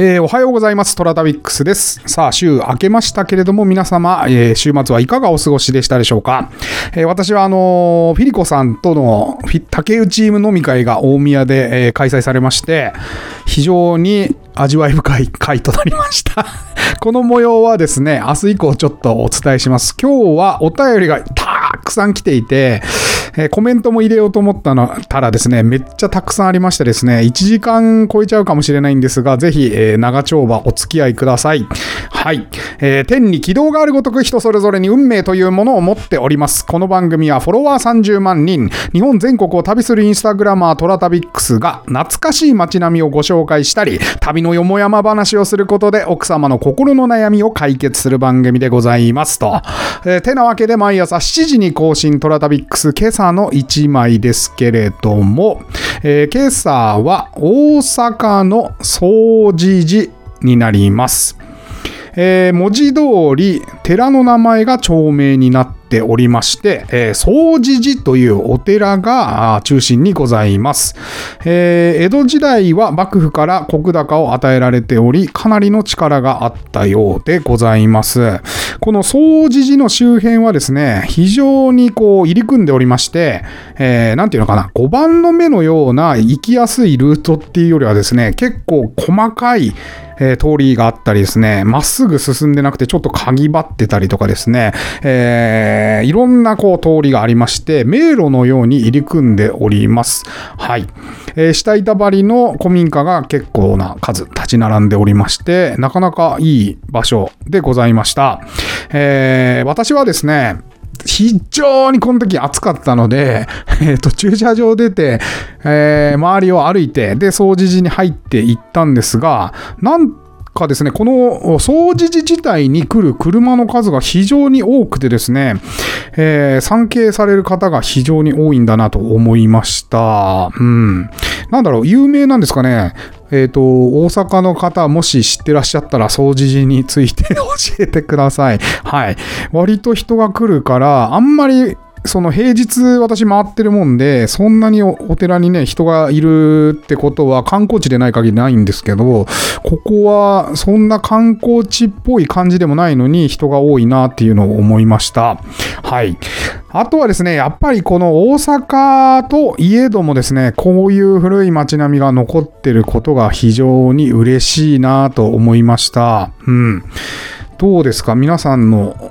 えー、おはようございます。トラタビックスです。さあ、週明けましたけれども、皆様、えー、週末はいかがお過ごしでしたでしょうか。えー、私は、あのフィリコさんとの竹内チーム飲み会が大宮で、え開催されまして、非常に味わい深い回となりました この模様はですね、明日以降ちょっとお伝えします。今日はお便りがたくさん来ていて、え、コメントも入れようと思ったのたらですね、めっちゃたくさんありましてですね、1時間超えちゃうかもしれないんですが、ぜひ、えー、長丁場お付き合いください。はい。えー、天に軌道があるごとく人それぞれに運命というものを持っております。この番組はフォロワー30万人、日本全国を旅するインスタグラマートラタビックスが懐かしい街並みをご紹介したり、旅のよもやま話をすることで奥様の心の悩みを解決する番組でございますと。えー、てなわけで毎朝7時に更新トラタビックス今朝の1枚ですけれども、えー、今朝は大阪の総持寺になります。えー、文字通り寺の名前が町名になっておりまして、えー、総持寺というお寺が中心にございます、えー、江戸時代は幕府から石高を与えられており、かなりの力があったようでございます。この総持寺の周辺はですね、非常にこう入り組んでおりまして、えー、なんていうのかな、5番の目のような行きやすいルートっていうよりはですね、結構細かいえー、通りがあったりですね、まっすぐ進んでなくてちょっとかぎばってたりとかですね、えー、いろんなこう通りがありまして、迷路のように入り組んでおります。はい。えー、下板張りの古民家が結構な数立ち並んでおりまして、なかなかいい場所でございました。えー、私はですね、非常にこの時暑かったので、えっ、ー、と、駐車場出て、えー、周りを歩いて、で、掃除時に入っていったんですが、なんかですね、この掃除時自体に来る車の数が非常に多くてですね、えー、参詣される方が非常に多いんだなと思いました。うん。なんだろう、有名なんですかね。えっ、ー、と、大阪の方、もし知ってらっしゃったら、掃除時について 教えてください。はい。割と人が来るから、あんまりその平日私回ってるもんで、そんなにお寺にね、人がいるってことは観光地でない限りないんですけど、ここはそんな観光地っぽい感じでもないのに人が多いなっていうのを思いました。はい。あとはですね、やっぱりこの大阪といえどもですね、こういう古い街並みが残ってることが非常に嬉しいなと思いました。うん。どうですか？皆さんの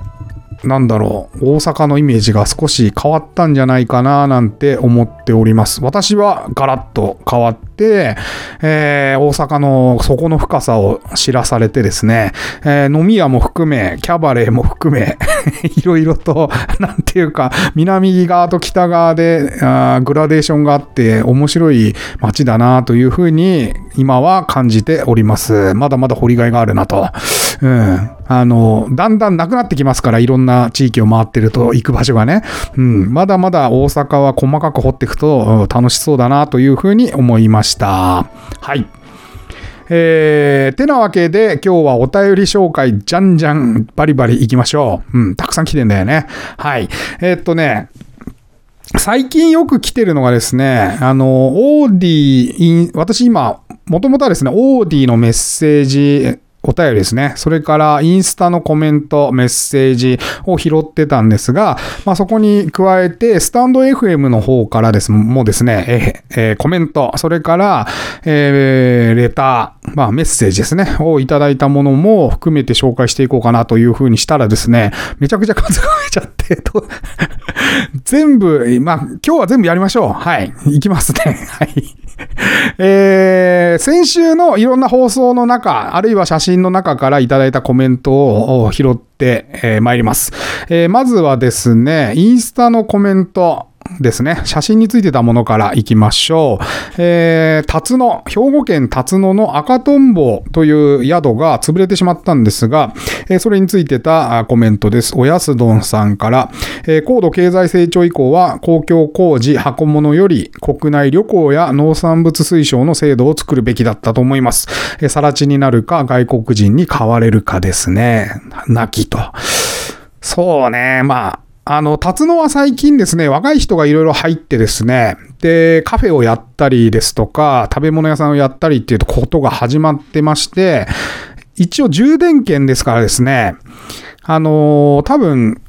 なんだろう、大阪のイメージが少し変わったんじゃないかななんて思っております。私はガラッと変わって、えー、大阪の底の深さを知らされてですね、えー、飲み屋も含め、キャバレーも含め、いろいろと、なんていうか、南側と北側であグラデーションがあって面白い街だなというふうに今は感じております。まだまだ掘りがいがあるなと。うん。あの、だんだんなくなってきますから、いろんな地域を回ってると行く場所がね。うん。まだまだ大阪は細かく掘っていくと楽しそうだなというふうに思いました。したはい。えー、てなわけで今日はお便り紹介じゃんじゃんバリバリ行きましょう。うん、たくさん来てんだよね。はい。えー、っとね、最近よく来てるのがですね、あの、オーディ、私今、もともとはですね、オーディのメッセージお便りですね。それからインスタのコメント、メッセージを拾ってたんですが、まあ、そこに加えて、スタンド FM の方からですもうですね、えー、コメント、それから、えー、レター、まあ、メッセージですね、をいただいたものも含めて紹介していこうかなというふうにしたらですね、めちゃくちゃ数が増えちゃって と全部、まあ、今日は全部やりましょう。はい。いきますね。はい。えー、先週のいろんな放送の中、あるいは写真の中からいただいたコメントを拾ってま、えー、いります、えー。まずはですね、インスタのコメント、ですね。写真についてたものからいきましょう。えー、辰野、兵庫県辰野の赤とんぼという宿が潰れてしまったんですが、えー、それについてたコメントです。おやすどんさんから、えー、高度経済成長以降は公共工事、箱物より国内旅行や農産物推奨の制度を作るべきだったと思います。えー、更地になるか外国人に買われるかですね。泣きと。そうね、まあ、あの、辰野は最近ですね、若い人がいろいろ入ってですね、で、カフェをやったりですとか、食べ物屋さんをやったりっていうことが始まってまして、一応充電券ですからですね、あのー、多分、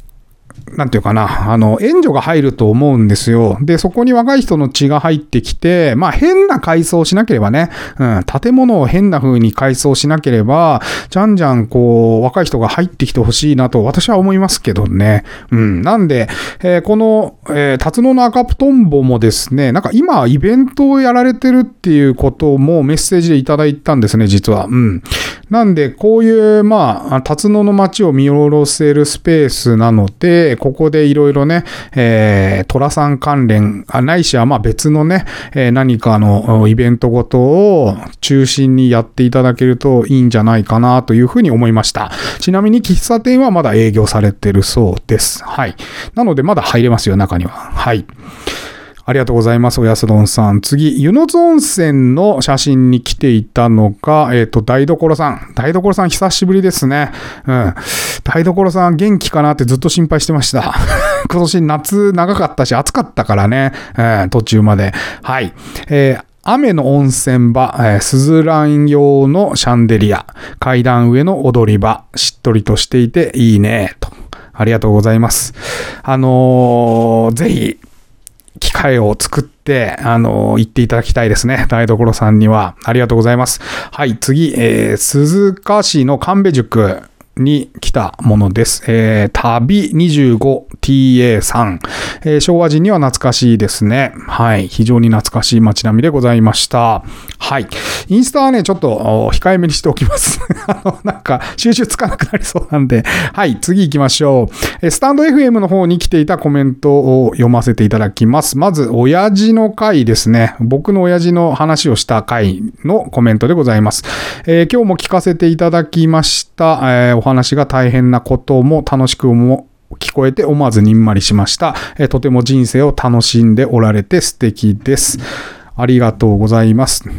なんていうかな、あの、援助が入ると思うんですよ。で、そこに若い人の血が入ってきて、まあ変な改装しなければね、うん、建物を変な風に改装しなければ、じゃんじゃんこう、若い人が入ってきてほしいなと私は思いますけどね。うん、なんで、えー、この、えー、辰野の赤プトンボもですね、なんか今イベントをやられてるっていうこともメッセージでいただいたんですね、実は。うん。なんで、こういう、まあ、辰野の街を見下ろせるスペースなので、ここでいろいろね、えー、虎さん関連、あないしはまあ別のね、えー、何かのイベントごとを中心にやっていただけるといいんじゃないかなというふうに思いました。ちなみに喫茶店はまだ営業されてるそうです。はい。なのでまだ入れますよ、中には。はい。ありがとうございます。おやすどんさん。次、湯の津温泉の写真に来ていたのが、えっ、ー、と、台所さん。台所さん久しぶりですね。うん。台所さん元気かなってずっと心配してました。今年夏長かったし暑かったからね。うん、途中まで。はい。えー雨の温泉場、えー、スズラン用のシャンデリア、階段上の踊り場、しっとりとしていていいね、と。ありがとうございます。あのー、ぜひ、機会を作って、あの、行っていただきたいですね。台所さんには。ありがとうございます。はい、次、えー、鈴鹿市の神戸塾。に来たものです。えー、旅 25TA3、えー、昭和人には懐かしいですね。はい。非常に懐かしい街並みでございました。はい。インスタはね、ちょっと控えめにしておきます。あの、なんか、収集つかなくなりそうなんで。はい。次行きましょう。スタンド FM の方に来ていたコメントを読ませていただきます。まず、親父の回ですね。僕の親父の話をした回のコメントでございます。えー、今日も聞かせていただきました。たえー、お話が大変なことも楽しくも聞こえて思わずにんまりしました。えとても人生を楽しんでおられて素敵です。ありがとうございます。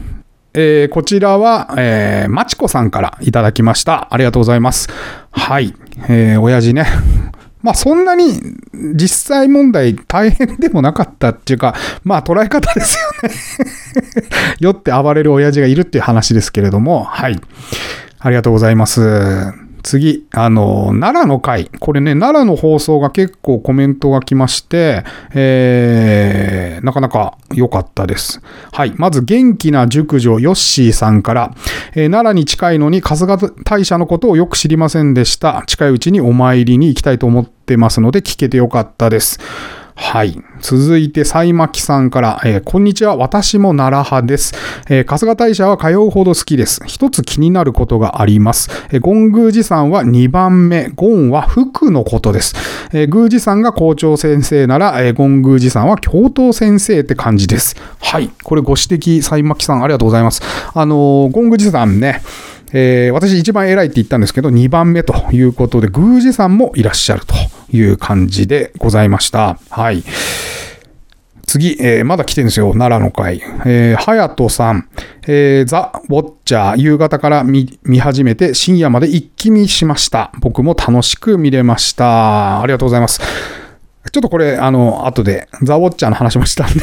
えー、こちらは、えー、まちこさんからいただきました。ありがとうございます。はい。えー、親父ね。まあそんなに実際問題大変でもなかったっていうか、まあ捉え方ですよね 酔って暴れる親父がいるっていう話ですけれども、はい。ありがとうございます。次、あの、奈良の会。これね、奈良の放送が結構コメントが来まして、えー、なかなか良かったです。はい。まず、元気な熟女、ヨッシーさんから、えー、奈良に近いのに春日大社のことをよく知りませんでした。近いうちにお参りに行きたいと思ってますので、聞けてよかったです。はい。続いて、サイマキさんから、えー、こんにちは。私も奈良派です。えー、春日大社は通うほど好きです。一つ気になることがあります。えー、ゴン宮寺さんは2番目。ゴンは福のことです。えー、宮司さんが校長先生なら、えー、ゴン宮寺さんは教頭先生って感じです。はい。これご指摘、サイマキさんありがとうございます。あのー、ゴン宮寺さんね、えー、私一番偉いって言ったんですけど、2番目ということで、宮司さんもいらっしゃるという感じでございました。はい。次、えー、まだ来てるんですよ。奈良の会。えー、はやとさん、えー、ザ・ウォッチャー、夕方から見始めて深夜まで一気見しました。僕も楽しく見れました。ありがとうございます。ちょっとこれ、あの、後で、ザ・ウォッチャーの話もしたんで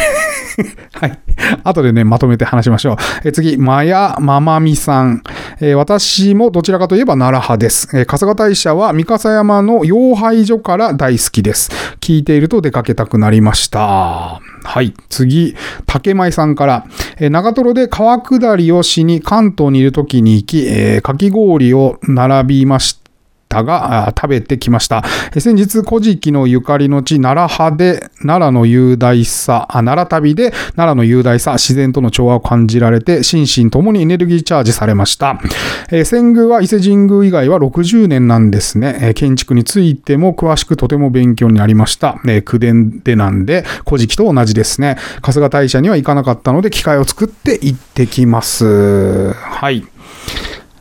はい。後でね、まとめて話しましょう。え次、マヤママミさん。えー、私もどちらかといえば奈良派です。えー、春日大社は三笠山の養廃所から大好きです。聞いていると出かけたくなりました。はい。次、竹舞さんから、えー、長瀞で川下りをしに関東にいる時に行き、えー、かき氷を並びました。たが食べてきました。先日、古事記のゆかりの地、奈良派で、奈良の雄大さ、奈良旅で奈良の雄大さ、自然との調和を感じられて、心身ともにエネルギーチャージされました。えー、仙宮は伊勢神宮以外は60年なんですね。えー、建築についても詳しくとても勉強になりました。えー、口伝でなんで、古事記と同じですね。春日大社には行かなかったので、機会を作って行ってきます。はい。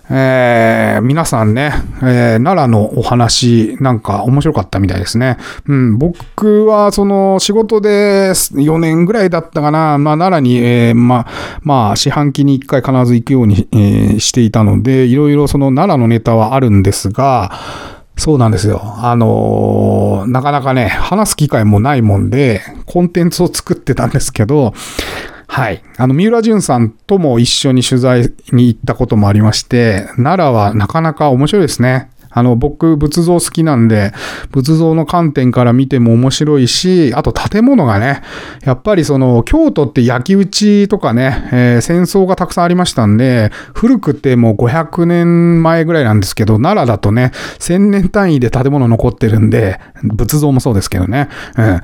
えー、皆さんね、えー、奈良のお話なんか面白かったみたいですね。うん、僕はその仕事で4年ぐらいだったかな、まあ、奈良に、えー、まあ、まあ、四半期に1回必ず行くように、えー、していたので、いろいろその奈良のネタはあるんですが、そうなんですよ。あのーなかなかね、話す機会もないもんで、コンテンツを作ってたんですけど、はい。あの、三浦淳さんとも一緒に取材に行ったこともありまして、奈良はなかなか面白いですね。あの、僕、仏像好きなんで、仏像の観点から見ても面白いし、あと建物がね、やっぱりその、京都って焼き討ちとかね、えー戦争がたくさんありましたんで、古くてもう500年前ぐらいなんですけど、奈良だとね、1000年単位で建物残ってるんで、仏像もそうですけどね。うん。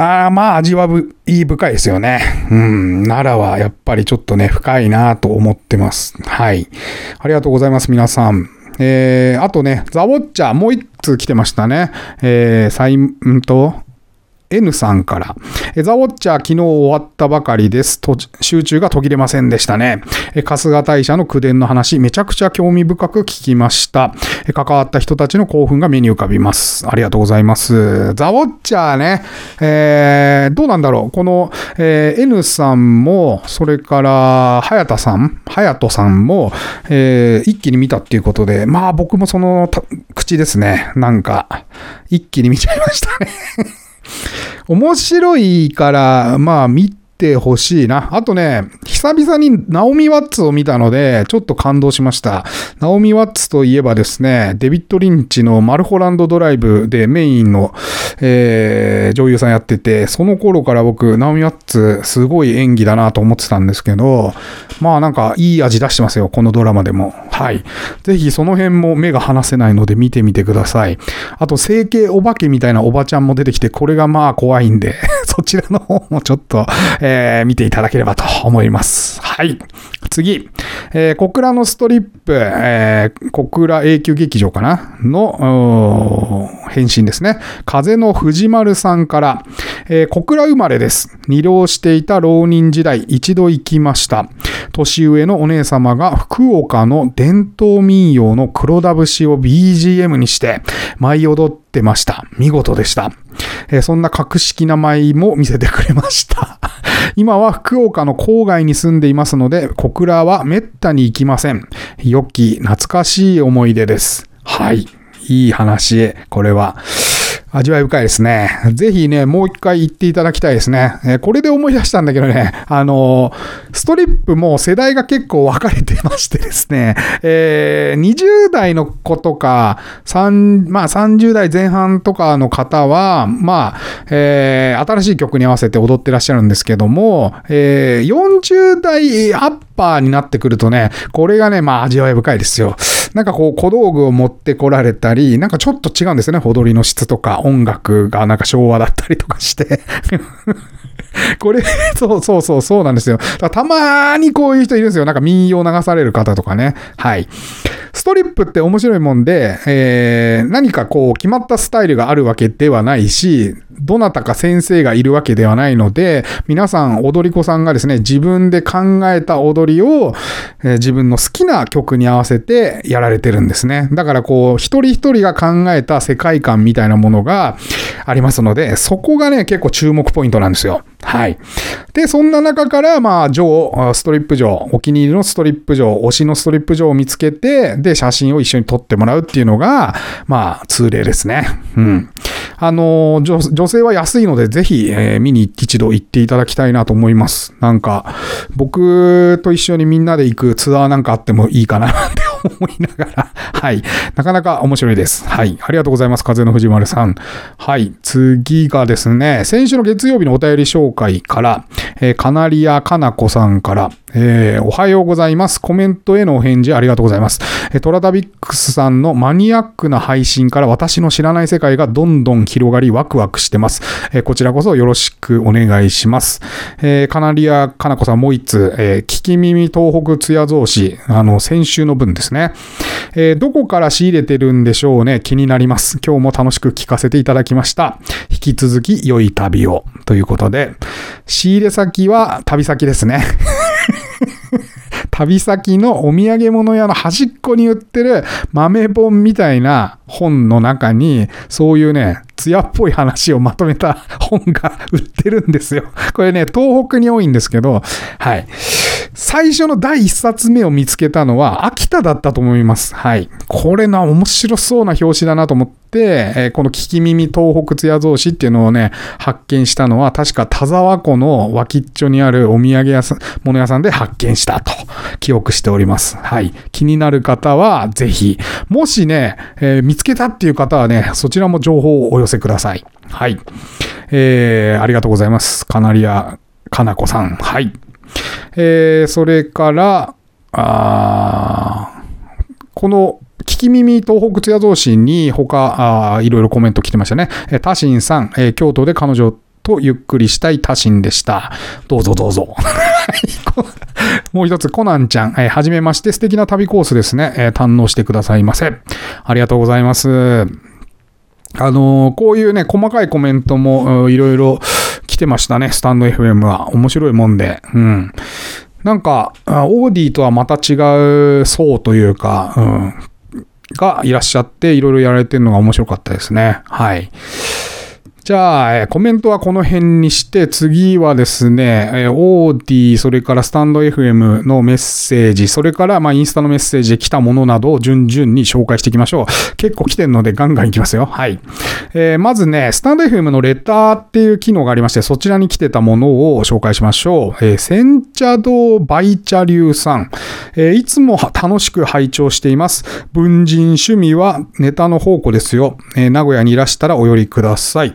ああ、まあ、味わぶ、いい深いですよね。うん。奈良はやっぱりちょっとね、深いなと思ってます。はい。ありがとうございます、皆さん。えー、あとね、ザ・ウォッチャー、もう一通来てましたね。えー、サイン、んと、N さんから。ザ・ウォッチャー昨日終わったばかりです。集中が途切れませんでしたね。春日大社の口伝の話、めちゃくちゃ興味深く聞きました。関わった人たちの興奮が目に浮かびます。ありがとうございます。ザ・ウォッチャーね、えーどうなんだろう。この、えー N さんも、それから、早田さん、早人さんも、えー一気に見たっていうことで、まあ僕もその口ですね。なんか、一気に見ちゃいましたね。面白いから、まあ見てほしいな。あとね、久々にナオミ・ワッツを見たので、ちょっと感動しました。ナオミ・ワッツといえばですね、デビッド・リンチのマルホランド・ドライブでメインの、えー女優さんやってて、その頃から僕、ナオミ・ワッツすごい演技だなと思ってたんですけど、まあなんかいい味出してますよ、このドラマでも。はい。ぜひその辺も目が離せないので見てみてください。あと、整形お化けみたいなおばちゃんも出てきて、これがまあ怖いんで、そちらの方もちょっと、えー見ていただければと思います。はい。次。えー小倉のストリップ、えー小倉永久劇場かな？の、うー返信ですね。風の藤丸さんから、えー小倉生まれです。二浪していた浪人時代、一度行きました。年上のお姉様が福岡の伝統民謡の黒田節を BGM にして舞い踊ってました。見事でした。えーそんな格式な舞も見せてくれました。今は福岡の郊外に住んでいますので、小倉はめったに行きません。良き懐かしい思い出です。はい。いい話、これは。味わい深いですね。ぜひね、もう一回行っていただきたいですね。えーこれで思い出したんだけどね、あのーストリップも世代が結構分かれてましてですね、えー20代の子とか、3まあ30代前半とかの方は、まあ、えー新しい曲に合わせて踊ってらっしゃるんですけども、えー40代アッパーになってくるとね、これがね、まあ味わい深いですよ。なんかこう小道具を持ってこられたり、なんかちょっと違うんですよね、踊りの質とか音楽がなんか昭和だったりとかして。これ、そうそうそう、そうなんですよ。たまにこういう人いるんですよ。なんか民謡流される方とかね。はい。ストリップって面白いもんで、えー何かこう決まったスタイルがあるわけではないし、どなたか先生がいるわけではないので、皆さん踊り子さんがですね、自分で考えた踊りを、え自分の好きな曲に合わせてやられてるんですね。だからこう、一人一人が考えた世界観みたいなものがありますので、そこがね、結構注目ポイントなんですよ。はい。で、そんな中から、まあ、ジョー、ストリップ場、お気に入りのストリップ場、推しのストリップ場を見つけて、で、写真を一緒に撮ってもらうっていうのが、まあ、通例ですね。うん。あの、女女性は安いので、ぜひ、えー見に一度行っていただきたいなと思います。なんか、僕と一緒にみんなで行くツアーなんかあってもいいかなって思いながら、はい。なかなか面白いです。はい。ありがとうございます。風の藤丸さん。はい。次がですね、先週の月曜日のお便り紹介から、えーカナリアかなこさんから、えーおはようございます。コメントへのお返事ありがとうございます。えートラタビックスさんのマニアックな配信から私の知らない世界がどんどん広がりワクワクしてます。えーこちらこそよろしくお願いします。えーカナリアかなこさんもう一つ、えー聞き耳東北ツヤ増し、あの、先週の分ですね。えーどこから仕入れてるんでしょうね？気になります。今日も楽しく聞かせていただきました。引き続き良い旅を。ということで、仕入れ先は旅先ですね。旅先のお土産物屋の端っこに売ってる豆本みたいな本の中に、そういうね、艶っぽい話をまとめた本が売ってるんですよ。これね、東北に多いんですけど、はい。最初の第一冊目を見つけたのは秋田だったと思います。はい。これな、面白そうな表紙だなと思って、えー、この聞き耳東北津屋造紙っていうのをね、発見したのは、確か田沢湖の脇っちょにあるお土産屋さん、物屋さんで発見したと記憶しております。はい。気になる方は、ぜひ、もしね、えー、見つけたっていう方はね、そちらも情報をお寄せください。はい。えー、ありがとうございます。カナリア、かなこさん。はい。えー、それから、あこの、聞き耳東北津屋造紙に他、あいろいろコメント来てましたね。えタシンさん、えー、京都で彼女とゆっくりしたいタシンでした。どうぞどうぞ。もう一つ、コナンちゃん、えー、はじめまして、素敵な旅コースですね、えー、堪能してくださいませ。ありがとうございます。あのー、こういうね、細かいコメントもいろいろ来てましたね、スタンド FM は。面白いもんで。うん。なんか、オーディとはまた違う層というか、うん、がいらっしゃって、いろいろやられてるのが面白かったですね。はい。じゃあ、コメントはこの辺にして、次はですね、オーディ、それからスタンド FM のメッセージ、それからまあインスタのメッセージで来たものなどを順々に紹介していきましょう。結構来てるのでガンガンいきますよ。はい。えー、まずね、スタンド FM のレターっていう機能がありまして、そちらに来てたものを紹介しましょう。えー、煎茶堂バイチャ流さん。えー、いつも楽しく拝聴しています。文人趣味はネタの宝庫ですよ。えー、名古屋にいらしたらお寄りください。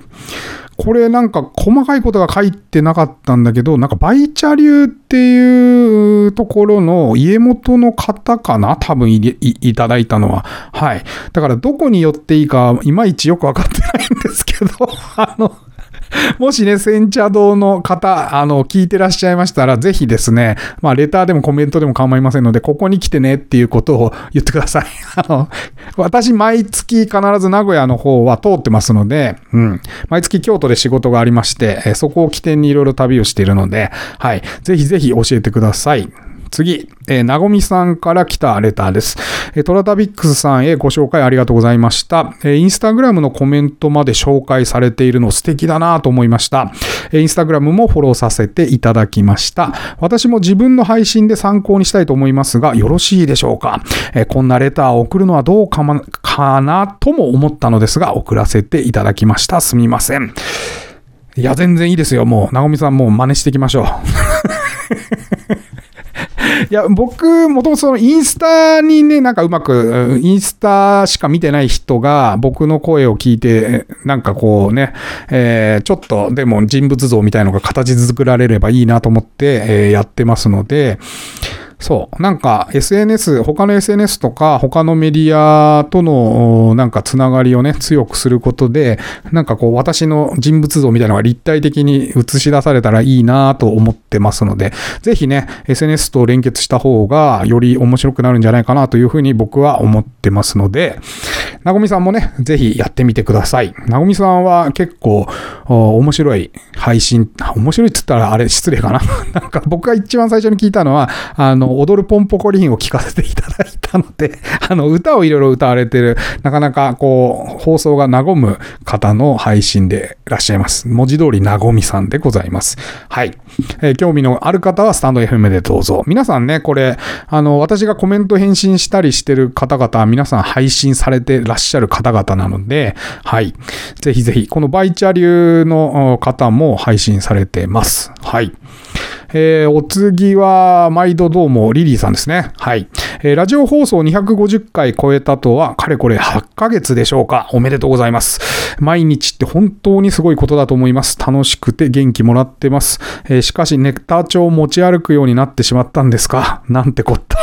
これなんか細かいことが書いてなかったんだけど、なんかバイチャ流っていうところの家元の方かな？多分いいただいたのは。はい。だからどこに寄っていいかいまいちよくわかってないんですけど、あの、もしね、煎茶堂の方、あの、聞いてらっしゃいましたら、ぜひですね、まあ、レターでもコメントでも構いませんので、ここに来てねっていうことを言ってください。あの、私、毎月必ず名古屋の方は通ってますので、うん。毎月京都で仕事がありまして、そこを起点にいろいろ旅をしているので、はい。ぜひぜひ教えてください。次、えー、なごみさんから来たレターです。えー、トラタビックスさんへご紹介ありがとうございました。えー、インスタグラムのコメントまで紹介されているの素敵だなと思いました。えー、インスタグラムもフォローさせていただきました。私も自分の配信で参考にしたいと思いますが、よろしいでしょうか？えー、こんなレターを送るのはどうか,、ま、かなとも思ったのですが、送らせていただきました。すみません。いや、全然いいですよ。もう、なごみさんもう真似していきましょう。いや、僕、もともとそのインスタにね、なんかうまく、インスタしか見てない人が僕の声を聞いて、なんかこうね、えー、ちょっとでも人物像みたいのが形作られればいいなと思って、えー、やってますので、そう。なんか SNS、他の SNS とか他のメディアとのなんかつながりをね、強くすることで、なんかこう私の人物像みたいなのが立体的に映し出されたらいいなと思ってますので、ぜひね、SNS と連結した方がより面白くなるんじゃないかなというふうに僕は思ってますので、なごみさんもね、ぜひやってみてください。なごみさんは結構面白い配信、面白いっつったらあれ失礼かな。なんか僕が一番最初に聞いたのは、あの、の、踊るポンポコリンを聞かせていただいたので、あの、歌をいろいろ歌われてる、なかなかこう、放送が和む方の配信でいらっしゃいます。文字通り和みさんでございます。はい。えー、興味のある方はスタンド FM でどうぞ。皆さんね、これ、あの、私がコメント返信したりしてる方々皆さん配信されてらっしゃる方々なので、はい。ぜひぜひ、このバイチャ流の方も配信されてます。はい。えー、お次は、毎度どうも、リリーさんですね。はい。えー、ラジオ放送250回超えたとは、かれこれ8ヶ月でしょうか。おめでとうございます。毎日って本当にすごいことだと思います。楽しくて元気もらってます。えー、しかし、ネクター帳を持ち歩くようになってしまったんですか？なんてこった。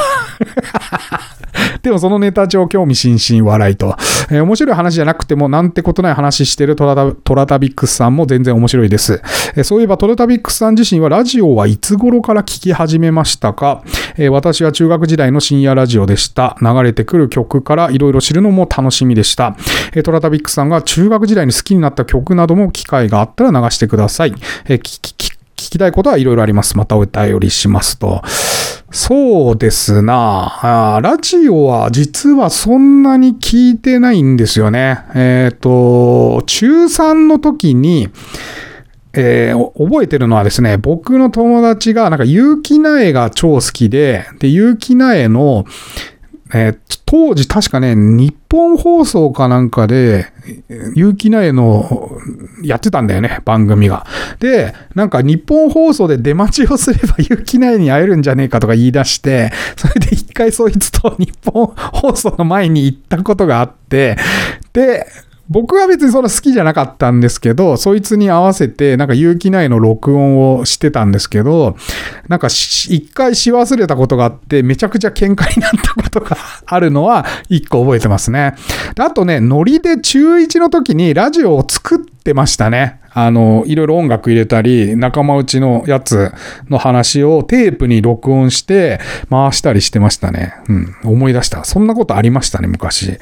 でもそのネタ上興味津々笑いと。えー、面白い話じゃなくてもなんてことない話してるトラタトラタビックスさんも全然面白いです。えー、そういえばトラタビックスさん自身はラジオはいつ頃から聞き始めましたか、えー、私は中学時代の深夜ラジオでした。流れてくる曲からいろいろ知るのも楽しみでした。えー、トラタビックスさんが中学時代に好きになった曲なども機会があったら流してください。えー、聞き聞きたいことはいろいろあります。またお便りしますと。そうですなあ。ラジオは実はそんなに聞いてないんですよね。えっ、ー、と、中3の時に、えー、覚えてるのはですね、僕の友達が、なんか、結城苗が超好きで、で、結城苗の、えー、当時確かね、日本放送かなんかで、結城苗のやってたんだよね、番組が。で、なんか日本放送で出待ちをすれば 結城苗に会えるんじゃねえかとか言い出して、それで一回そいつと日本放送の前に行ったことがあって、で、僕は別にそんな好きじゃなかったんですけど、そいつに合わせて、なんか有機内の録音をしてたんですけど、なんか一回し忘れたことがあって、めちゃくちゃ喧嘩になったことが あるのは一個覚えてますね。あとね、ノリで中1の時にラジオを作ってましたね。あの、いろいろ音楽入れたり、仲間内のやつの話をテープに録音して回したりしてましたね。うん、思い出した。そんなことありましたね、昔。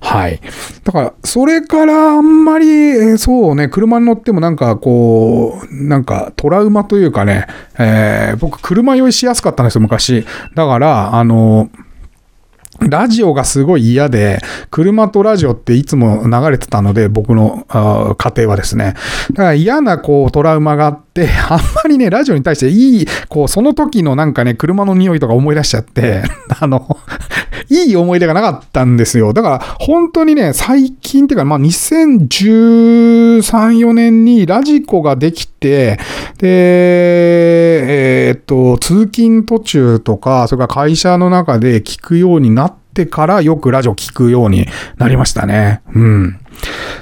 はい。だから、それからあんまり、そうね、車に乗ってもなんかこう、なんかトラウマというかね、えー、僕車酔いしやすかったんですよ、昔。だから、あの、ラジオがすごい嫌で、車とラジオっていつも流れてたので、僕の家庭はですね。だから嫌なこうトラウマがあって、あんまりね、ラジオに対していい、こう、その時のなんかね、車の匂いとか思い出しちゃって、あの、いい思い出がなかったんですよ。だから、本当にね、最近っていうか、まあ、2013、4年にラジコができて、で、えー、っと、通勤途中とか、それから会社の中で聞くようになってからよくラジオ聞くようになりましたね。うん。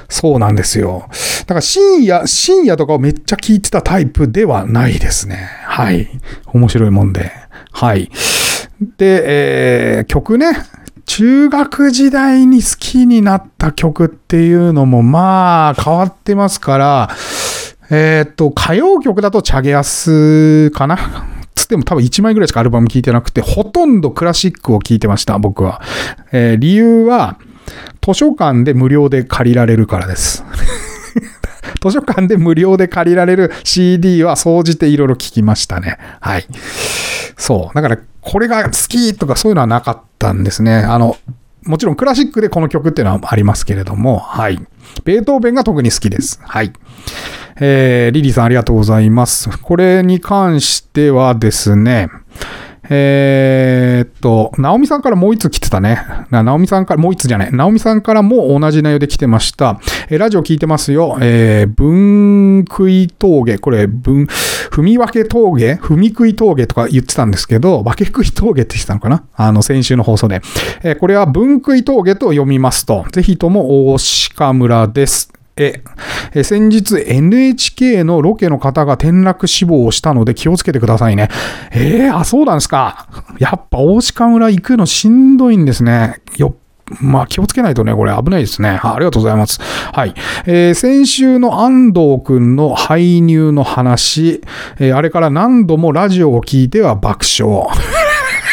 そうなんですよ。だから深夜、深夜とかをめっちゃ聞いてたタイプではないですね。はい。面白いもんで。はい。で、えー、曲ね。中学時代に好きになった曲っていうのもまあ変わってますから、えー、っと、歌謡曲だとチャゲアスかな？つっても多分1枚ぐらいしかアルバム聴いてなくて、ほとんどクラシックを聴いてました、僕は。えー、理由は、図書館で無料で借りられるからです。図書館で無料で借りられる CD は総じていろいろ聞きましたね。はい。そう。だから、これが好きとかそういうのはなかったんですね。あの、もちろんクラシックでこの曲っていうのはありますけれども、はい。ベートーベンが特に好きです。はい。えー、リリーさんありがとうございます。これに関してはですね、えー、っと、ナオミさんからもう一つ来てたね。ナオミさんから、もう一つじゃない。ナオミさんからも同じ内容で来てました。えー、ラジオ聞いてますよ。えー、分食い峠。これ、分、踏み分け峠？踏み食い峠とか言ってたんですけど、分け食い峠って言ってたのかな？あの、先週の放送で。えー、これは分食い峠と読みますと、ぜひとも大鹿村です。え、先日 NHK のロケの方が転落死亡をしたので気をつけてくださいね。えー、あ、そうなんですか。やっぱ大鹿村行くのしんどいんですね。よっまあ気をつけないとね、これ危ないですね。ありがとうございます。はい。えー、先週の安藤くんの排入の話、えー、あれから何度もラジオを聞いては爆笑。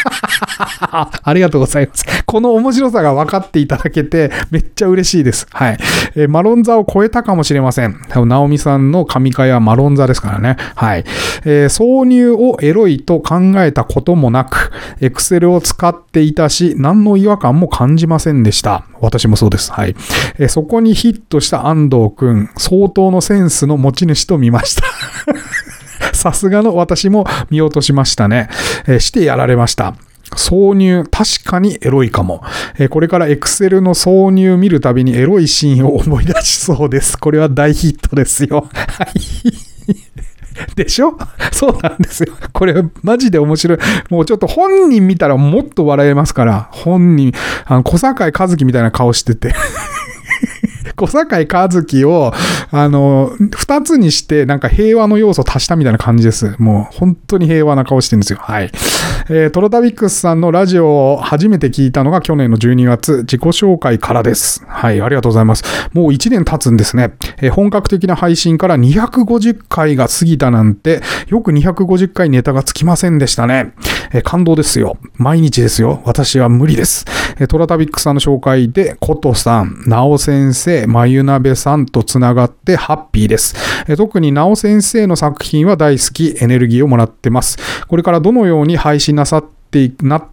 ありがとうございます。この面白さが分かっていただけて、めっちゃ嬉しいです。はい。えー、マロンザを超えたかもしれません。ナオミさんの神会はマロンザですからね。はい。えー、挿入をエロいと考えたこともなく、エクセルを使っていたし、何の違和感も感じませんでした。私もそうです。はい。えー、そこにヒットした安藤くん、相当のセンスの持ち主と見ました。さすがの私も見落としましたね。えー、してやられました。挿入、確かにエロいかも。えー、これから Excel の挿入見るたびにエロいシーンを思い出しそうです。これは大ヒットですよ。はい。でしょ？そうなんですよ。これ、マジで面白い。もうちょっと本人見たらもっと笑えますから、本人、あの小坂井和樹みたいな顔してて 小坂井和樹を、あの、二つにして、なんか平和の要素を足したみたいな感じです。もう、本当に平和な顔してるんですよ。はい。えー、トロタビックスさんのラジオを初めて聞いたのが去年の12月、自己紹介からです。はい、ありがとうございます。もう1年経つんですね。えー、本格的な配信から250回が過ぎたなんて、よく250回ネタがつきませんでしたね。えー、感動ですよ。毎日ですよ。私は無理です。えー、トラタビックスさんの紹介で、コトさん、ナオ先生、まゆなべさんとつながってハッピーです。え、特になお先生の作品は大好き、エネルギーをもらってます。これからどのように配信なさってな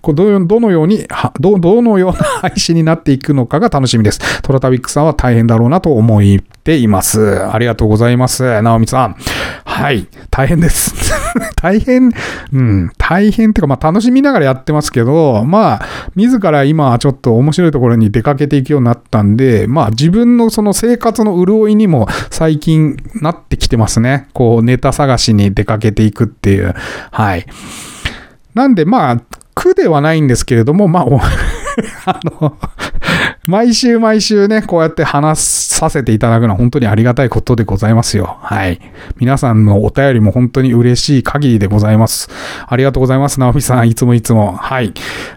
こどどのようにど、どのような配信になっていくのかが楽しみです。トラタビックさんは大変だろうなと思っています。ありがとうございます。直美さん。はい。大変です。大変、うん、大変っていうか、まあ楽しみながらやってますけど、まあ、自ら今ちょっと面白いところに出かけていくようになったんで、まあ自分のその生活の潤いにも最近なってきてますね。こう、ネタ探しに出かけていくっていう。はい。なんでまあ、苦ではないんですけれども、まあ、あの、毎週毎週ね、こうやって話させていただくのは本当にありがたいことでございますよ。はい。皆さんのお便りも本当に嬉しい限りでございます。ありがとうございます。直美さん、いつもいつも。はい。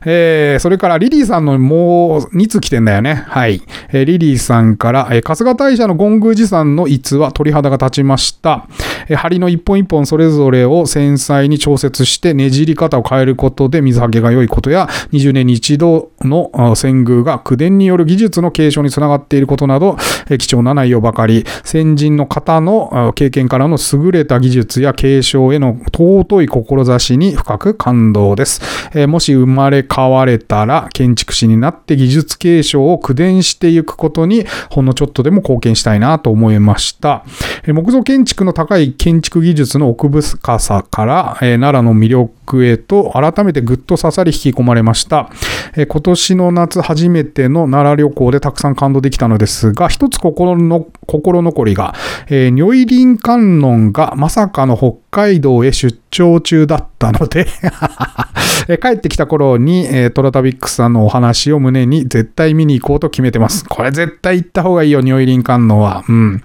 えー、それからリリーさんのもう2つ来てんだよね。はい。えー、リリーさんから、えー、春日大社の権宮寺さんの逸話、鳥肌が立ちました。えー、針の一本一本それぞれを繊細に調節してねじり方を変えることで水はけが良いことや、20年に一度の遷宮が口伝による技術の継承につながっていることなど、貴重な内容ばかり、先人の方の経験からの優れた技術や継承への尊い志に深く感動です。もし生まれ変われたら、建築士になって技術継承を口伝していくことに、ほんのちょっとでも貢献したいなと思いました。木造建築の高い建築技術の奥深さから、奈良の魅力へと改めてぐっと刺さり引き込まれました。え今年の夏初めての奈良旅行でたくさん感動できたのですが、一つ心の、心残りが、えー、如意林観音がまさかの北海道へ出張中だったので え帰ってきた頃に、え、トラタビックスさんのお話を胸に絶対見に行こうと決めてます。これ絶対行った方がいいよ、如意林観音は。うん。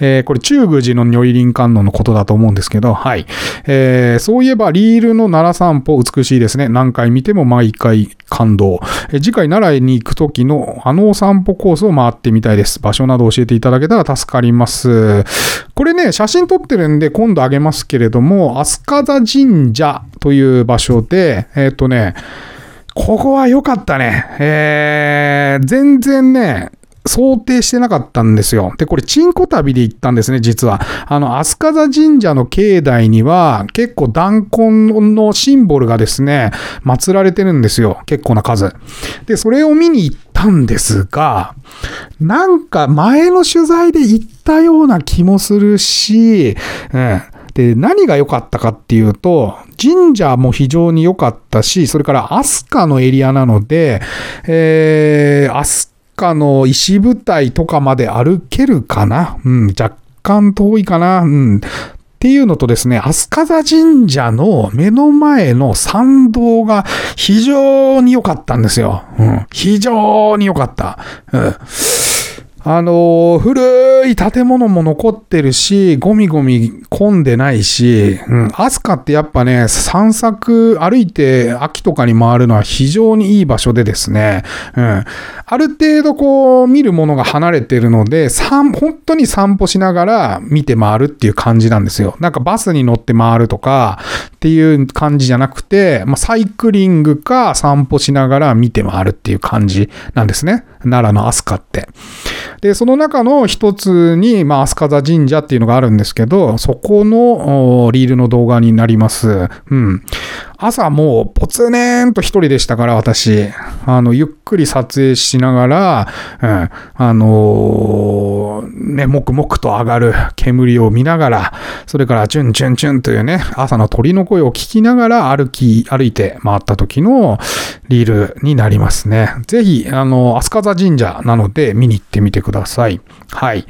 えー、これ中宮寺の如意林観音のことだと思うんですけど、はい。えー、そういえばリールの奈良散歩美しいですね。何回見ても毎回感動。え、次回奈良に行く時のあのお散歩コースを回ってみたいです。場所など教えていただけたら助かります。これね、写真撮ってるんで今度あげますけれども、飛鳥座神社という場所で、えっ、ー、とね、ここは良かったね。えー、全然ね、想定してなかったんですよ。で、これ、チンコ旅で行ったんですね、実は。あの、飛鳥座神社の境内には、結構弾痕のシンボルがですね、祀られてるんですよ。結構な数。で、それを見に行ったんですが、なんか前の取材で行ったような気もするし、うん。で、何が良かったかっていうと、神社も非常に良かったし、それから飛鳥のエリアなので、えー、飛鳥の石舞台とかまで歩けるかな？うん、若干遠いかな？うん。っていうのとですね、飛鳥座神社の目の前の参道が非常に良かったんですよ。うん、非常に良かった。うん。あの、古い建物も残ってるし、ゴミゴミ混んでないし、うん、アスカってやっぱね、散策、歩いて秋とかに回るのは非常にいい場所でですね、うん、ある程度こう、見るものが離れてるので、本当に散歩しながら見て回るっていう感じなんですよ。なんかバスに乗って回るとかっていう感じじゃなくて、まあ、サイクリングか散歩しながら見て回るっていう感じなんですね。奈良の飛鳥って。で、その中の一つに、まあ、飛鳥座神社っていうのがあるんですけど、そこのリールの動画になります。うん。朝もうポツネーンと一人でしたから、私。あの、ゆっくり撮影しながら、うん、あのー、ね、もくもくと上がる煙を見ながら、それからチュンチュンチュンというね、朝の鳥の声を聞きながら歩き、歩いて回った時のリールになりますね。ぜひ、あの、飛鳥座神社なので見に行ってみてください。はい。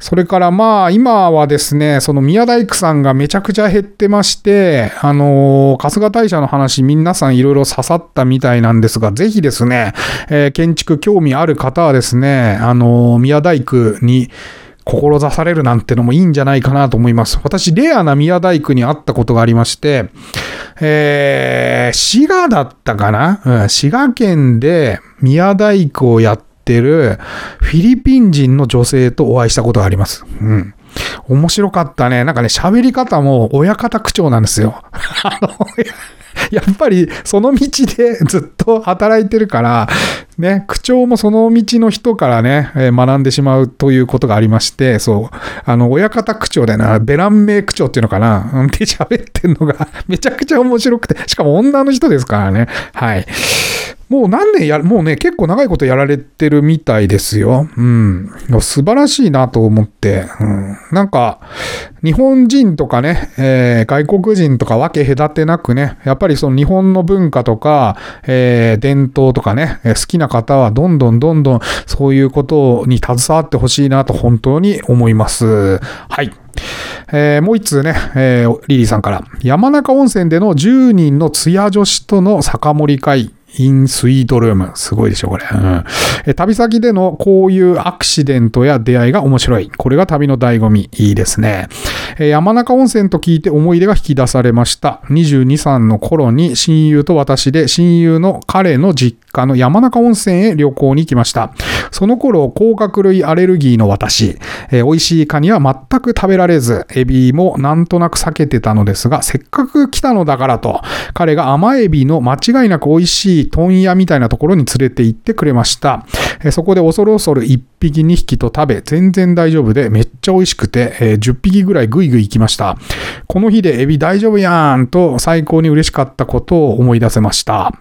それからまあ今はですね、その宮大工さんがめちゃくちゃ減ってまして、あのー、春日大社の話皆さんいろいろ刺さったみたいなんですが、ぜひですね、えー、建築興味ある方はですね、あのー、宮大工に志されるなんてのもいいんじゃないかなと思います。私、レアな宮大工に会ったことがありまして、えー、滋賀だったかな、うん、滋賀県で宮大工をやってってるフィリピン人の女性とお会いしたことがあります。うん。面白かったね。なんかね、喋り方も親方口調なんですよ。あの、やっぱりその道で ずっと働いてるから、ね、口調もその道の人からね、え学んでしまうということがありまして、そう、あの、親方口調でな、ベラン名口調っていうのかな、うんて喋ってんのがめちゃくちゃ面白くて、しかも女の人ですからね。はい。もう何年や、もうね、結構長いことやられてるみたいですよ。うん。素晴らしいなと思って。うん。なんか、日本人とかね、えー外国人とか分け隔てなくね、やっぱりその日本の文化とか、えー伝統とかね、好きな方はどんどんどんどんそういうことに携わってほしいなと本当に思います。はい。えーもう一通ね、えーリリーさんから。山中温泉での10人のツヤ女子との酒盛り会。インスイートルーム。すごいでしょ、これ。うんえ旅先でのこういうアクシデントや出会いが面白い。これが旅の醍醐味。いいですね。え山中温泉と聞いて思い出が引き出されました。22、3の頃に親友と私で親友の彼の実家の山中温泉へ旅行に行きました。その頃、甲殻類アレルギーの私、えー美味しいカニは全く食べられず、エビもなんとなく避けてたのですが、せっかく来たのだからと、彼が甘エビの間違いなく美味しい問屋みたいなところに連れて行ってくれました。そこで恐る恐る1匹2匹と食べ、全然大丈夫でめっちゃ美味しくて、え10匹ぐらいぐいぐい行きました。この日でエビ大丈夫やんと最高に嬉しかったことを思い出せました。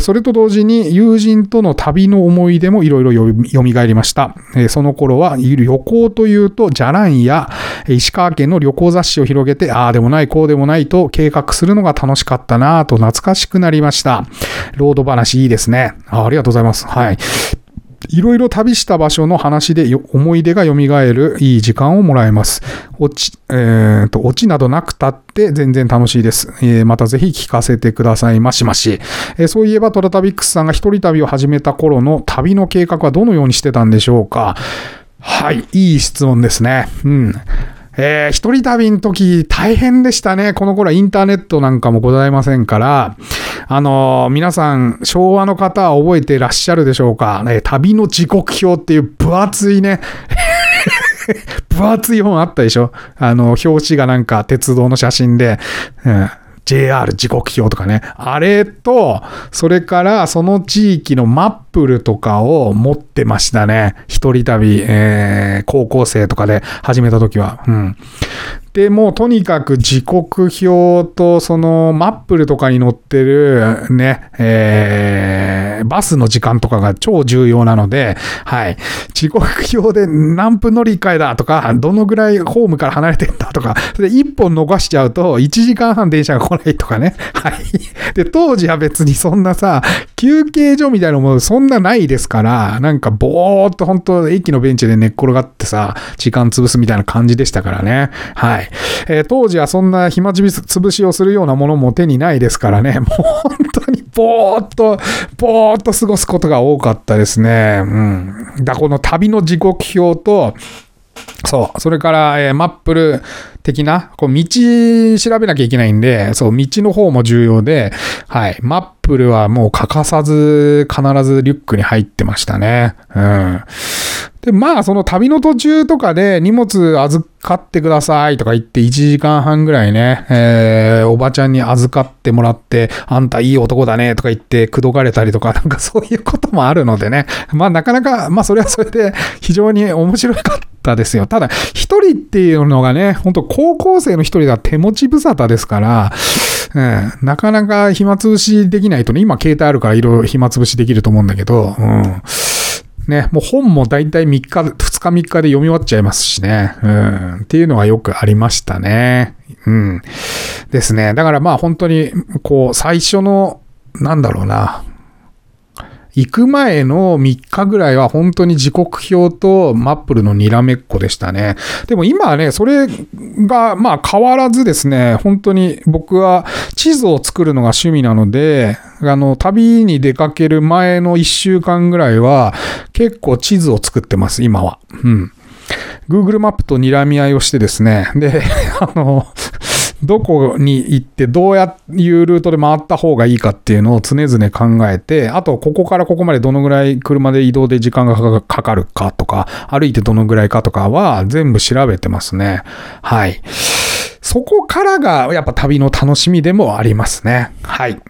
それと同時に友人との旅の思い出もいろいろよみ蘇りました。その頃は旅行というと、じゃらんや石川県の旅行雑誌を広げて、ああでもない、こうでもないと計画するのが楽しかったなぁと懐かしくなりました。ロード話いいですね。あありがとうございます。はい。いろいろ旅した場所の話で思い出が蘇るいい時間をもらえます。落ち、えーと、オチなどなくたって全然楽しいです。えーまたぜひ聞かせてくださいましまし。えーそういえばトラタビックスさんが一人旅を始めた頃の旅の計画はどのようにしてたんでしょうか？はい、いい質問ですね。うん。えー一人旅の時大変でしたね。この頃はインターネットなんかもございませんから、あのー皆さん、昭和の方は覚えてらっしゃるでしょうか、ね、旅の時刻表っていう分厚いね、分厚い本あったでしょ。あの、表紙がなんか鉄道の写真で、うん、JR 時刻表とかね。あれと、それからその地域のマップルとかを持ってましたね。一人旅、えー高校生とかで始めた時は。うん。で、もうとにかく時刻表とそのマップルとかに載ってるね、えーバスの時間とかが超重要なので、はい。時刻表で何分乗り換えだとか、どのぐらいホームから離れてんだとか、それで1本逃しちゃうと1時間半電車が来ないとかね。はい。で、当時は別にそんなさ、休憩所みたいなものそんなないですから、なんかぼーっと本当駅のベンチで寝っ転がってさ、時間潰すみたいな感じでしたからね。はい。えー当時はそんな暇つぶし潰しをするようなものも手にないですからね。もう本当にぼーっと、ぼーっと過ごすことが多かったですね。うん。だこの旅の時刻表と、そう。それから、えーマップル的な、こう、道調べなきゃいけないんで、そう、道の方も重要で、はい。マップルはもう欠かさず、必ずリュックに入ってましたね。うん。で、まあ、その旅の途中とかで荷物預かってくださいとか言って1時間半ぐらいね、えーおばちゃんに預かってもらって、あんたいい男だねとか言って口説かれたりとか、なんかそういうこともあるのでね。まあ、なかなか、まあ、それはそれで非常に面白かったですよ。ただ、一人っていうのがね、本当高校生の一人が手持ち無沙汰ですから、うん、なかなか暇つぶしできないとね、今携帯あるからいろいろ暇つぶしできると思うんだけど、うん。ね、もう本も大体3日、2日3日で読み終わっちゃいますしね。うん。っていうのはよくありましたね。うん。ですね。だからまあ本当に、こう、最初の、なんだろうな。行く前の3日ぐらいは本当に時刻表とマップルのにらめっこでしたね。でも今はね、それがまあ変わらずですね、本当に僕は地図を作るのが趣味なので、あの、旅に出かける前の1週間ぐらいは結構地図を作ってます、今は。うん。Google マップと睨み合いをしてですね、で、あの、どこに行ってどうやいうルートで回った方がいいかっていうのを常々考えて、あとここからここまでどのぐらい車で移動で時間がかかかるかとか、歩いてどのぐらいかとかは全部調べてますね。はい。そこからがやっぱ旅の楽しみでもありますね。はい。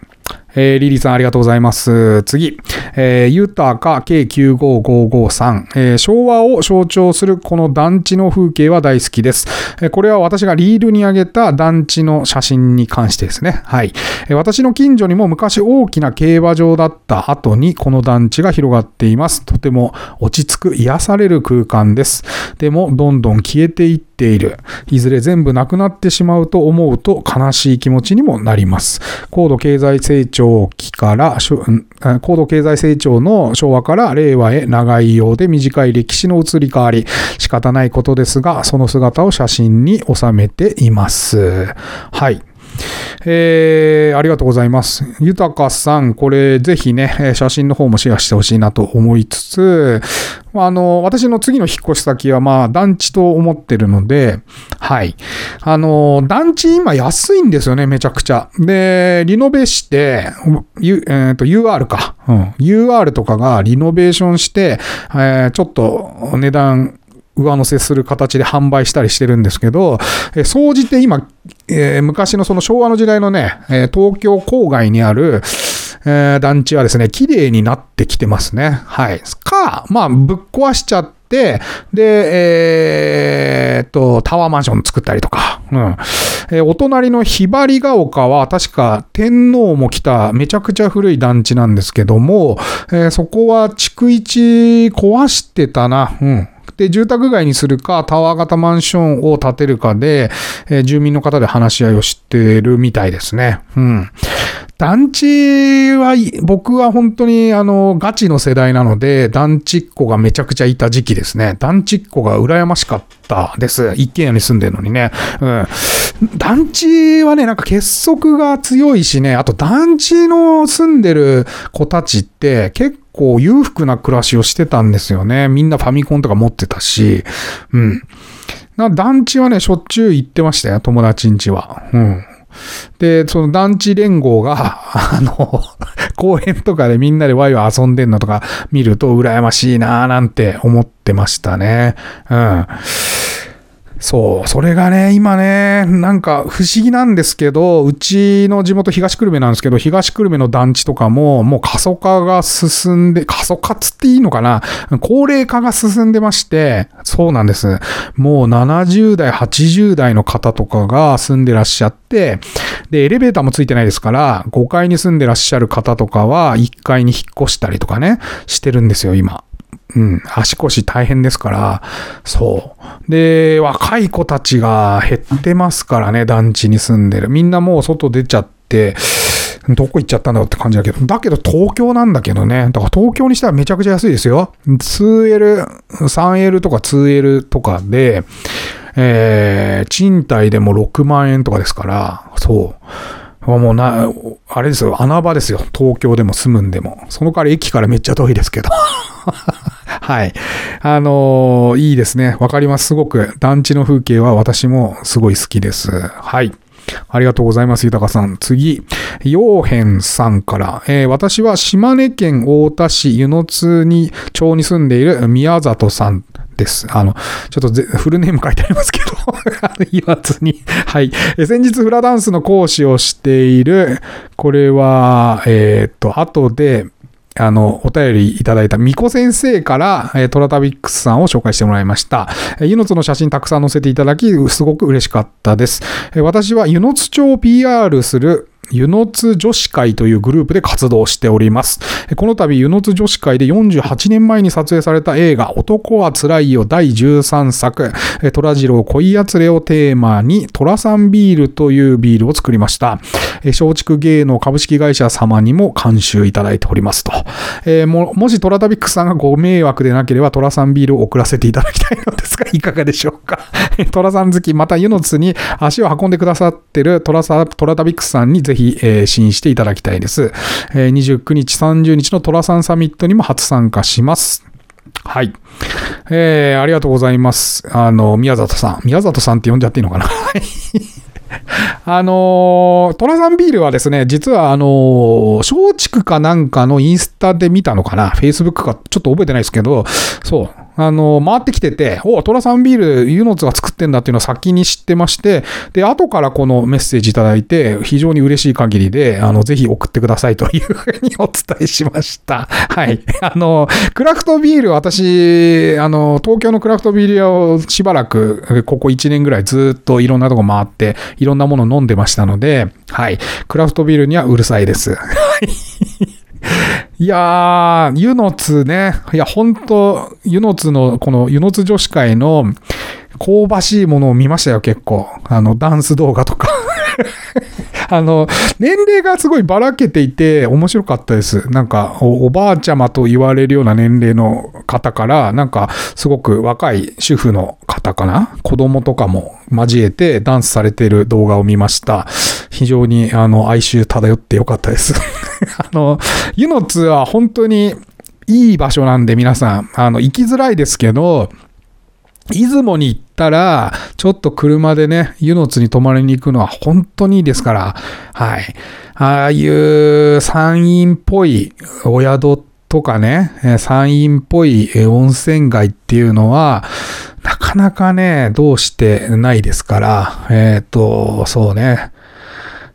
えー、リリーさんありがとうございます。次、えー、ユタカ K95553、えー、昭和を象徴するこの団地の風景は大好きです。えー、これは私がリールに上げた団地の写真に関してですね。はい。えー、私の近所にも昔大きな競馬場だった後にこの団地が広がっています。とても落ち着く癒される空間です。でも、どんどん消えていっている。いずれ全部なくなってしまうと思うと悲しい気持ちにもなります。高度経済成長期から、高度経済成長の昭和から令和へ長いようで短い歴史の移り変わり、仕方ないことですが、その姿を写真に収めています。はい。えー、ありがとうございます。豊かさん、これぜひね、写真の方もシェアしてほしいなと思いつつ、あの、私の次の引っ越し先は、まあ、団地と思ってるので、はい。あの、団地今安いんですよね、めちゃくちゃ。で、リノベして、U えー、と UR か、うん。UR とかがリノベーションして、えー、ちょっと値段上乗せする形で販売したりしてるんですけど、え総じて今、えー、昔のその昭和の時代のね、え東京郊外にある、えー、団地はですね、綺麗になってきてますね。はい。か、まあ、ぶっ壊しちゃって、で、えー、っと、タワーマンション作ったりとか、うん。えー、お隣のひばりが丘は、確か天皇も来ためちゃくちゃ古い団地なんですけども、えー、そこは築一壊してたな。うん。で、住宅街にするか、タワー型マンションを建てるかで、えー、住民の方で話し合いをしてるみたいですね。うん。団地は、僕は本当にあの、ガチの世代なので、団地っ子がめちゃくちゃいた時期ですね。団地っ子が羨ましかったです。一軒家に住んでるのにね。うん。団地はね、なんか結束が強いしね、あと団地の住んでる子たちって結構裕福な暮らしをしてたんですよね。みんなファミコンとか持ってたし。うん。な団地はね、しょっちゅう行ってましたよ、友達ん家は。うん。で、その団地連合が、あの、公園とかでみんなでワイワイ遊んでんのとか見ると羨ましいなーなんて思ってましたね。うん。そう、それがね、今ね、なんか不思議なんですけど、うちの地元東久留米なんですけど、東久留米の団地とかも、もう過疎化が進んで、過疎化つっていいのかな？高齢化が進んでまして、そうなんです。もう70代、80代の方とかが住んでらっしゃって、で、エレベーターもついてないですから、5階に住んでらっしゃる方とかは、1階に引っ越したりとかね、してるんですよ、今。うん、足腰大変ですから、そう。で、若い子たちが減ってますからね、団地に住んでる。みんなもう外出ちゃって、どこ行っちゃったんだろうって感じだけど、だけど東京なんだけどね。だから東京にしたらめちゃくちゃ安いですよ。2L、3L とか 2L とかで、えー、賃貸でも6万円とかですから、そう。もうな、あれですよ、穴場ですよ。東京でも住むんでも。その代わり駅からめっちゃ遠いですけど。はい。あのー、いいですね。わかります。すごく。団地の風景は私もすごい好きです。はい。ありがとうございます、豊さん。次、陽変さんから、えー、私は島根県大田市湯の津に町に住んでいる宮里さんです。あの、ちょっとフルネーム書いてありますけど 言わずに。はい。先日フラダンスの講師をしている、これは、えっ、と、後で、あの、お便りいただいたみこ先生から、えトラタビックスさんを紹介してもらいました。えユノツの写真たくさん載せていただき、すごく嬉しかったです。え私はユノツ町を PR するユノツ女子会というグループで活動しております。この度、ユノツ女子会で48年前に撮影された映画、男は辛いよ第13作、トラジロー恋やつれをテーマに、トラサンビールというビールを作りました。松竹芸能株式会社様にも監修いただいておりますと。えー、ももしトラタビックさんがご迷惑でなければ、トラサンビールを送らせていただきたいのですが、いかがでしょうか？トラさん好き、またユノツに足を運んでくださってるトラ、タビックさんにぜひ、ひえー、支援していただきたいです。えー、29日、30日のトラサンサミットにも初参加します。はい。えー、ありがとうございます。あの、宮里さん。宮里さんって呼んじゃっていいのかな？あのトラサンビールはですね、実はあの松竹かなんかのインスタで見たのかな ?Facebook か？ちょっと覚えてないですけど、そう。あの、回ってきてて、おトラさんビール、ユノツが作ってんだっていうのを先に知ってまして、で、後からこのメッセージいただいて、非常に嬉しい限りで、あの、ぜひ送ってくださいというふうにお伝えしました。はい。あの、クラフトビール、私、あの、東京のクラフトビール屋をしばらく、ここ1年ぐらいずっといろんなとこ回って、いろんなものを飲んでましたので、はい。クラフトビールにはうるさいです。はい。いやー、ユノツね。いや、本当ユノツの、このユノツ女子会の香ばしいものを見ましたよ、結構。あの、ダンス動画とかあの、年齢がすごいばらけていて面白かったです。なんかお、おばあちゃまと言われるような年齢の方から、なんか、すごく若い主婦の方かな？子供とかも交えてダンスされている動画を見ました。非常に、あの、哀愁漂ってよかったです あの、ユノツは本当にいい場所なんで皆さん、あの、行きづらいですけど、出雲に行ったら、ちょっと車でね、湯の津に泊まりに行くのは本当にいいですから、はい。ああいう山陰っぽいお宿とかね、山陰っぽい温泉街っていうのは、なかなかね、どうしてないですから、えっ、ー、と、そうね。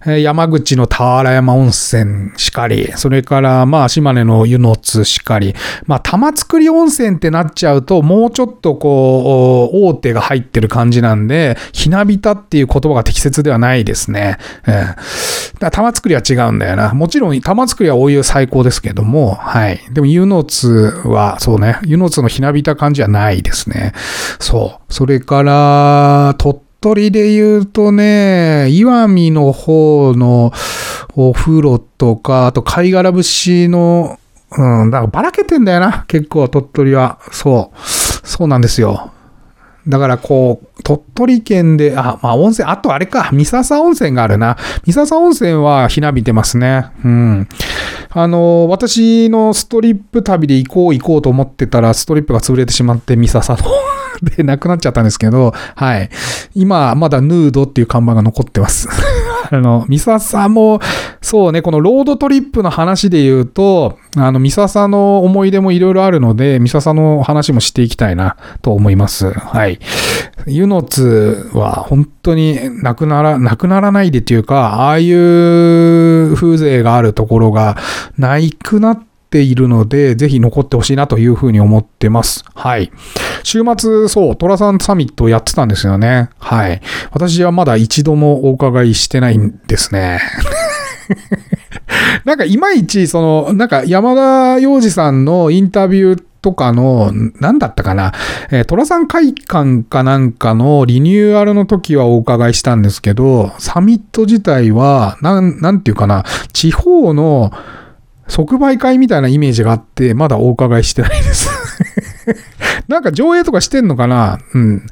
山口の俵山温泉しかり、それからまあ島根の湯の津しかり、まあ玉造温泉ってなっちゃうともうちょっとこう、大手が入ってる感じなんで、ひなびたっていう言葉が適切ではないですね。えー、だ玉造は違うんだよな。もちろん玉造はお湯最高ですけども、はい。でも湯の津は、そうね、湯の津のひなびた感じはないですね。そう。それから、鳥取で言うとね、岩見の方のお風呂とか、あと貝殻節の、うん、だからばらけてんだよな、結構鳥取は。そう。そうなんですよ。だからこう、鳥取県で、あ、まあ温泉、あとあれか、三笹温泉があるな。三笹温泉はひなびてますね。うん。あの、私のストリップ旅で行こう行こうと思ってたら、ストリップが潰れてしまって、三笹ので、なくなっちゃったんですけど、はい。今、まだヌードっていう看板が残ってます。あの、ミササも、そうね、このロードトリップの話で言うと、あの、ミササの思い出もいろいろあるので、ミササの話もしていきたいなと思います。はい。ユノツは本当になくなら、なくならないでっていうか、ああいう風情があるところがないくなってているので、ぜひ残ってほしいなというふうに思ってます。はい。週末、そう、トラさんサミットやってたんですよね。はい。私はまだ一度もお伺いしてないんですね。なんかいまいち、その、なんか山田洋次さんのインタビューとかの、なんだったかな、えー、トラさん会館かなんかのリニューアルの時はお伺いしたんですけど、サミット自体は、なん、なんていうかな、地方の、即売会みたいなイメージがあって、まだお伺いしてないです なんか上映とかしてんのかな？うん。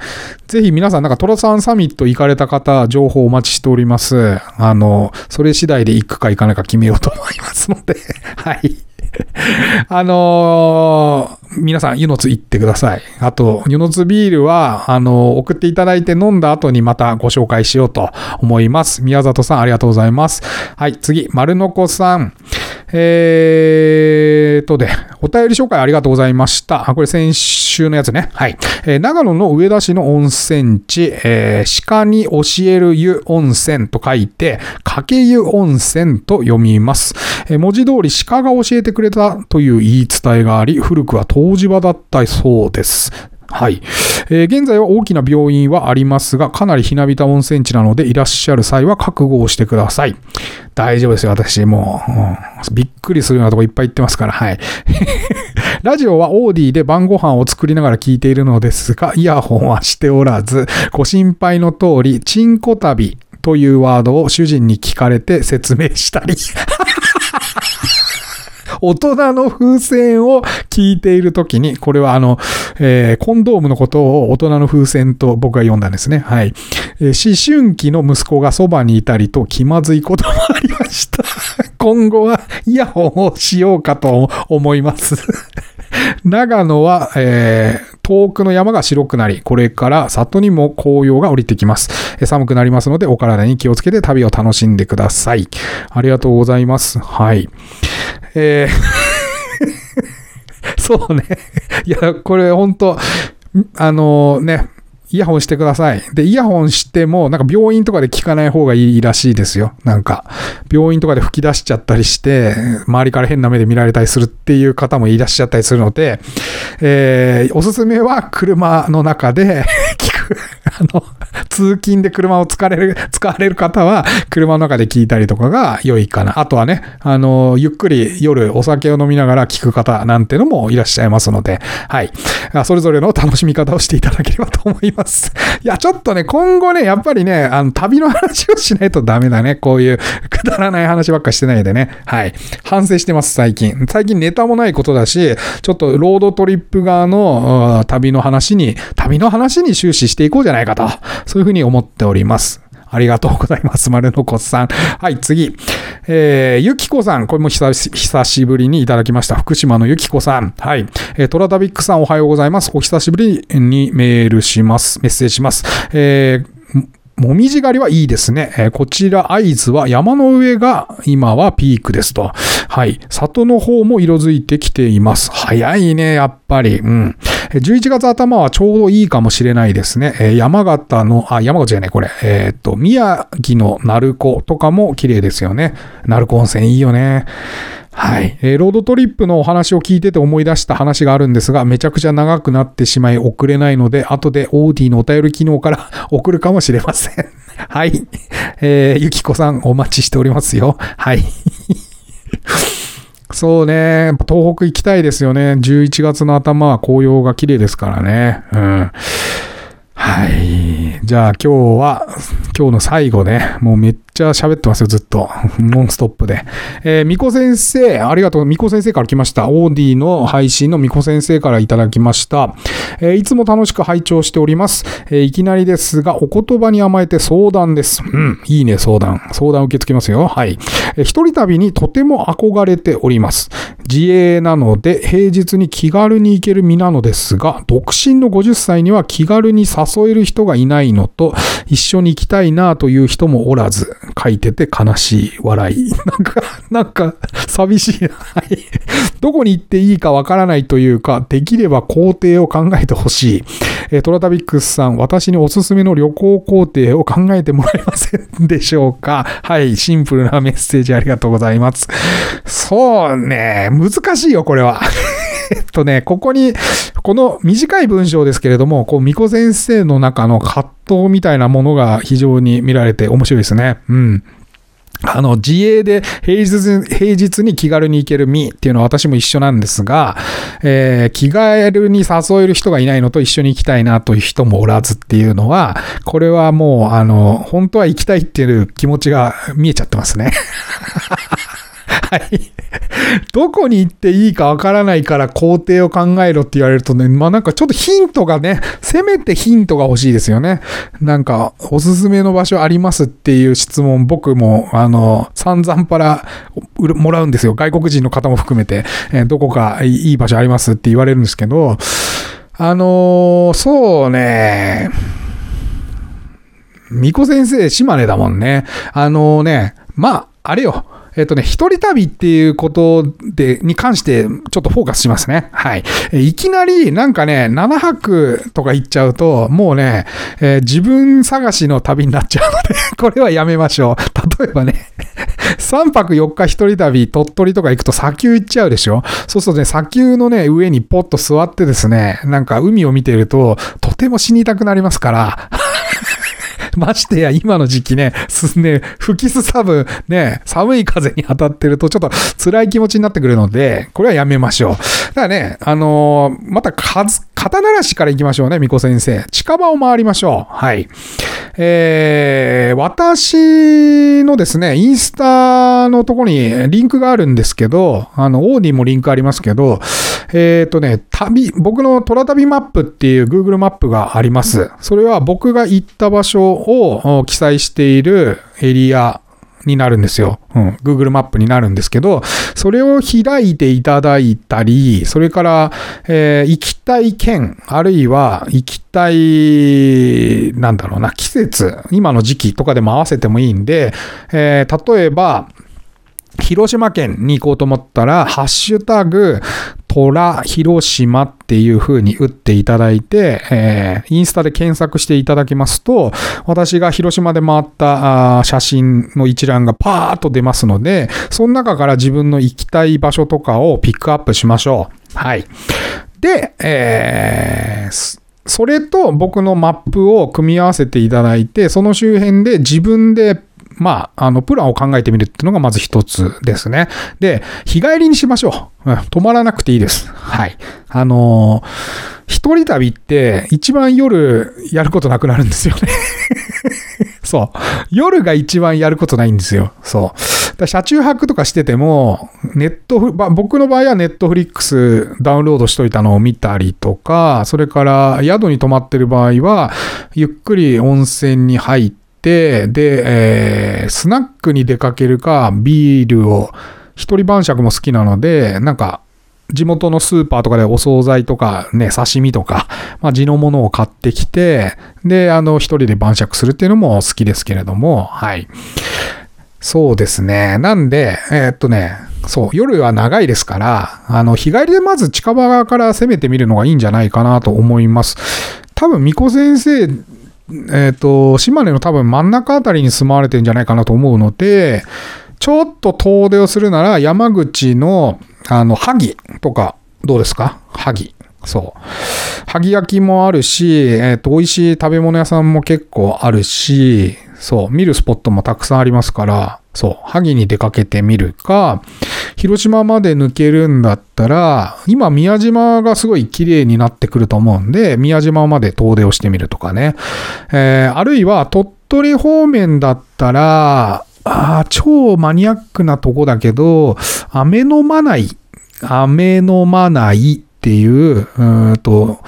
ぜひ皆さん、なんかトラサンサミット行かれた方、情報お待ちしております。あの、それ次第で行くか行かないか決めようと思いますので はい。あのー、皆さん、湯の津行ってください。あと、湯の津ビールは、あのー、送っていただいて飲んだ後にまたご紹介しようと思います。宮里さん、ありがとうございます。はい、次、丸のこさん。えーとで、お便り紹介ありがとうございました。あ、これ先週のやつね。はい。えー、長野の上田市の温泉地、えー、鹿に教える湯温泉と書いて、かけ湯温泉と読みます。えー、文字通り鹿が教えてくれたという言い伝えがあり、古くは湯治場だったそうです。はい、えー、現在は大きな病院はありますが、かなりひなびた温泉地なので、いらっしゃる際は覚悟をしてください。大丈夫ですよ、私。もう、うん、びっくりするようなとこいっぱい行ってますから、はい。ラジオはオーディで晩ご飯を作りながら聞いているのですが、イヤホンはしておらず、ご心配の通り、チンコ旅というワードを主人に聞かれて説明したり。大人の風船を聞いているときに、これはあの、えー、コンドームのことを大人の風船と僕が読んだんですね。はい。えー、思春期の息子がそばにいたりと気まずいこともありました。今後はイヤホンをしようかと思います。長野は、えー、遠くの山が白くなり、これから里にも紅葉が降りてきます。寒くなりますので、お体に気をつけて旅を楽しんでください。ありがとうございます。はい。えー そうね。いや、これ本当あのね、イヤホンしてください。で、イヤホンしても、なんか病院とかで聞かない方がいいらしいですよ。なんか、病院とかで吹き出しちゃったりして、周りから変な目で見られたりするっていう方もいらっしゃったりするので、えー、おすすめは車の中で 聞く。あの、通勤で車を使われる、使われる方は、車の中で聞いたりとかが良いかな。あとはね、あの、ゆっくり夜お酒を飲みながら聞く方なんてのもいらっしゃいますので、はい。それぞれの楽しみ方をしていただければと思います。いや、ちょっとね、今後ね、やっぱりね、あの、旅の話をしないとダメだね。こういうくだらない話ばっかしてないでね。はい。反省してます、最近。最近ネタもないことだし、ちょっとロードトリップ側の旅の話に、旅の話に終始していこうじゃないかと。そういうふうに思っております。ありがとうございます。丸のこさん。はい、次。えー、ゆきこさん。これも久しぶりにいただきました。福島のゆきこさん。はい。えー、トラダビックさんおはようございます。お久しぶりにメールします。メッセージします。えーもみじ狩りはいいですね。えー、こちら、会津は山の上が今はピークですと。はい。里の方も色づいてきています。早いね、やっぱり。うん。11月頭はちょうどいいかもしれないですね。えー、山形の、あ、山形じゃないこれ。えー、っと、宮城の鳴子とかも綺麗ですよね。鳴子温泉いいよね。はい。えー、ロードトリップのお話を聞いてて思い出した話があるんですが、めちゃくちゃ長くなってしまい送れないので、後でオーディのお便り機能から 送るかもしれません。はい。えー、ゆきこさんお待ちしておりますよ。はい。そうね。東北行きたいですよね。11月の頭は紅葉が綺麗ですからね。うん。はい。じゃあ今日は、今日の最後ね、もうめっちゃ喋ってますよ、ずっと。ノンストップで。えー、みこ先生、ありがとう。みこ先生から来ました。オーディの配信のみこ先生からいただきました。えー、いつも楽しく拝聴しております。えー、いきなりですが、お言葉に甘えて相談です。うん、いいね、相談。相談受け付けますよ。はい。えー、一人旅にとても憧れております。自営なので、平日に気軽に行ける身なのですが、独身の50歳には気軽に誘える人がいないのと、一緒に行きたいなという人もおらず、書いてて悲しい笑い。なんか、なんか、寂しいな。どこに行っていいかわからないというか、できれば工程を考えてほしい。えトラタビックスさん、私におすすめの旅行工程を考えてもらえませんでしょうか？はい、シンプルなメッセージありがとうございます。そうね、難しいよ、これは。えっとね、ここに、この短い文章ですけれども、こう、巫女先生の中の葛藤みたいなものが非常に見られて面白いですね。うん。あの、自営で平日、平日に気軽に行ける身っていうのは私も一緒なんですが、えー、気軽に誘える人がいないのと一緒に行きたいなという人もおらずっていうのは、これはもう、あの、本当は行きたいっていう気持ちが見えちゃってますね。はい。どこに行っていいかわからないから工程を考えろって言われるとね、まあなんかちょっとヒントがね、せめてヒントが欲しいですよね。なんか、おすすめの場所ありますっていう質問、僕も、あの、散々パラもらうんですよ。外国人の方も含めて、えー、どこかいい場所ありますって言われるんですけど、あのー、そうね、巫女先生、島根だもんね。あのー、ね、まあ、あれよ。えっとね、一人旅っていうことで、に関してちょっとフォーカスしますね。はい。いきなりなんかね、7泊とか行っちゃうと、もうね、えー、自分探しの旅になっちゃうので これはやめましょう。例えばね3泊4日一人旅、鳥取とか行くと砂丘行っちゃうでしょそうするとね、砂丘のね、上にポッと座ってですね、なんか海を見てると、とても死にたくなりますからましてや今の時期ね、すね、吹きすさぶね、寒い風に当たってるとちょっと辛い気持ちになってくるので、これはやめましょう。だからね、あのー、また数、肩慣らしから行きましょうね、みこ先生。近場を回りましょう。はい。えー、私のですね、インスタのとこにリンクがあるんですけど、あの、オーディもリンクありますけど、えっ、ー、とね、旅、僕のトラ旅マップっていう Google マップがあります。それは僕が行った場所を記載しているエリアになるんですよ。うん。Google マップになるんですけど、それを開いていただいたり、それから、えー、行きたい県、あるいは行きたい、なんだろうな、季節、今の時期とかでも合わせてもいいんで、えー、例えば、広島県に行こうと思ったら、ハッシュタグ、虎広島っていう風に打っていただいて、えー、インスタで検索していただきますと、私が広島で回った写真の一覧がパーッと出ますので、その中から自分の行きたい場所とかをピックアップしましょう。はい。で、えー、それと僕のマップを組み合わせていただいて、その周辺で自分でまあ、あの、プランを考えてみるっていうのがまず一つですね。で、日帰りにしましょう。うん、泊まらなくていいです。はい。あのー、一人旅って一番夜やることなくなるんですよね そう。夜が一番やることないんですよ。そう。車中泊とかしてても、ネットフ、僕の場合はネットフリックスダウンロードしといたのを見たりとか、それから宿に泊まってる場合は、ゆっくり温泉に入って、で、えー、スナックに出かけるか、ビールを、一人晩酌も好きなので、なんか、地元のスーパーとかでお惣菜とかね、刺身とか、まあ、地のものを買ってきて、で、あの、一人で晩酌するっていうのも好きですけれども、はい。そうですね。なんで、えー、っとね、そう、夜は長いですから、あの、日帰りでまず近場から攻めてみるのがいいんじゃないかなと思います。多分、巫女先生、えっ、と、島根の多分真ん中あたりに住まわれてるんじゃないかなと思うので、ちょっと遠出をするなら山口のあの、萩とか、どうですか？萩。そう。萩焼きもあるし、えっ、ー、と、美味しい食べ物屋さんも結構あるし、そう、見るスポットもたくさんありますから、そう、萩に出かけてみるか、広島まで抜けるんだったら、今宮島がすごい綺麗になってくると思うんで、宮島まで遠出をしてみるとかね。えー、あるいは鳥取方面だったら、ああ超マニアックなとこだけど、飴飲まない、飴飲まないっていう、うんと、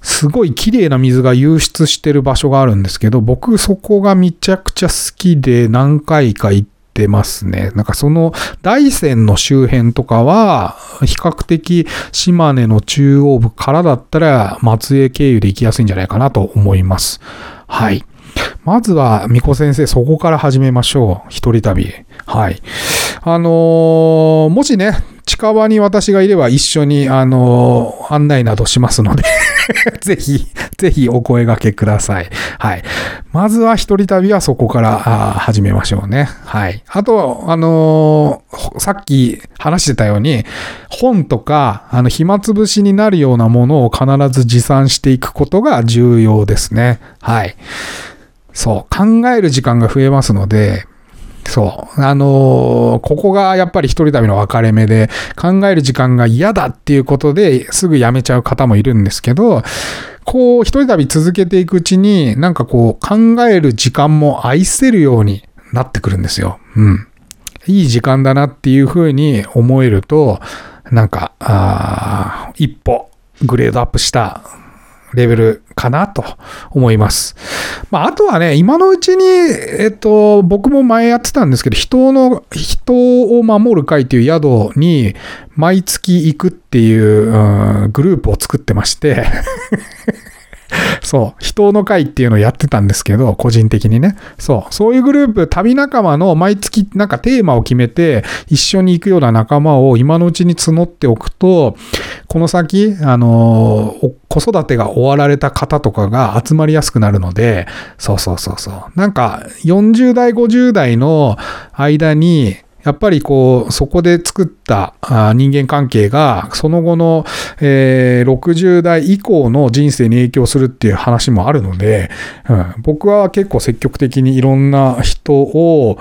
すごい綺麗な水が湧出してる場所があるんですけど、僕そこがめちゃくちゃ好きで何回か行ってますね。なんかその大山の周辺とかは、比較的島根の中央部からだったら松江経由で行きやすいんじゃないかなと思います。はい。まずは、巫女先生、そこから始めましょう。一人旅。はい。あのー、もしね、近場に私がいれば一緒に、あのー、案内などしますので ぜひ、ぜひお声掛けください。はい。まずは一人旅はそこから始めましょうね。はい。あと、あのー、さっき話してたように、本とか、あの、暇つぶしになるようなものを必ず持参していくことが重要ですね。はい。そう、考える時間が増えますので、そう。あのー、ここがやっぱり一人旅の分かれ目で、考える時間が嫌だっていうことですぐ辞めちゃう方もいるんですけど、こう、一人旅続けていくうちに、なんかこう、考える時間も愛せるようになってくるんですよ。うん。いい時間だなっていうふうに思えると、なんか、あ一歩グレードアップしたレベルかなと思います。まあ、あとはね、今のうちに、えっと、僕も前やってたんですけど、人の、人を守る会っていう宿に毎月行くっていう、うん、グループを作ってまして そう、人の会っていうのをやってたんですけど、個人的にね。そう、そういうグループ、旅仲間の毎月なんかテーマを決めて、一緒に行くような仲間を今のうちに募っておくと、この先、あの、子育てが終わられた方とかが集まりやすくなるので、そうそうそうそう。なんか、40代、50代の間に、やっぱりこう、そこで作った人間関係が、その後の、え、60代以降の人生に影響するっていう話もあるので、うん、僕は結構積極的にいろんな人を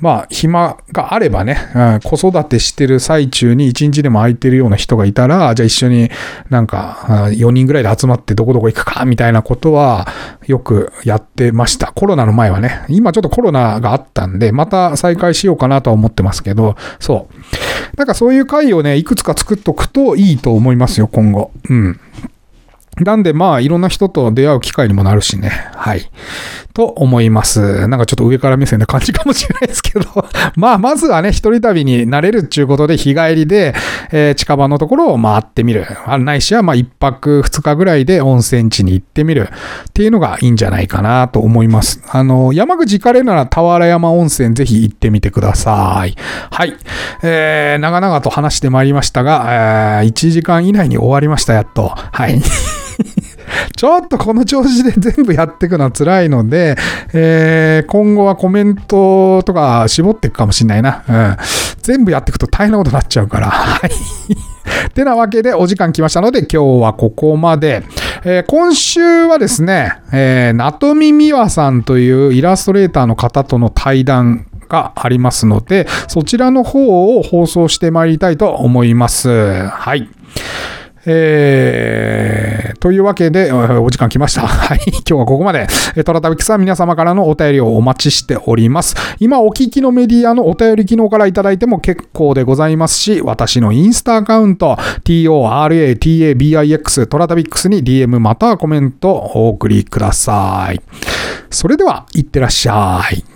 まあ、暇があればね、うん、子育てしてる最中に1日でも空いてるような人がいたら、じゃあ一緒になんか4人ぐらいで集まってどこどこ行くか、みたいなことはよくやってました。コロナの前はね。今ちょっとコロナがあったんで、また再開しようかなとは思ってますけど、そう。なんかそういう会をね、いくつか作っとくといいと思いますよ、今後。うん。なんでまあいろんな人と出会う機会にもなるしね。はい。と思います。なんかちょっと上から目線な感じかもしれないですけど まあまずはね、一人旅になれるっていうことで日帰りで、えー、近場のところを回ってみる。ないしはまあ一泊二日ぐらいで温泉地に行ってみるっていうのがいいんじゃないかなと思います。あの、山口行かれるなら俵山温泉ぜひ行ってみてください。はい。えー、長々と話してまいりましたが、えー、1時間以内に終わりました、やっと。はい。ちょっとこの調子で全部やっていくのは辛いので、えー、今後はコメントとか絞っていくかもしんないな。うん。全部やっていくと大変なことになっちゃうから。はい。てなわけでお時間来ましたので今日はここまで。えー、今週はですね、えー、なとみみわさんというイラストレーターの方との対談がありますので、そちらの方を放送してまいりたいと思います。はい。えー、というわけで、お時間来ました。はい。今日はここまで。トラタビクさん皆様からのお便りをお待ちしております。今お聞きのメディアのお便り機能からいただいても結構でございますし、私のインスタアカウント、toratabix トラタビックスに DM またはコメントお送りください。それでは、いってらっしゃい。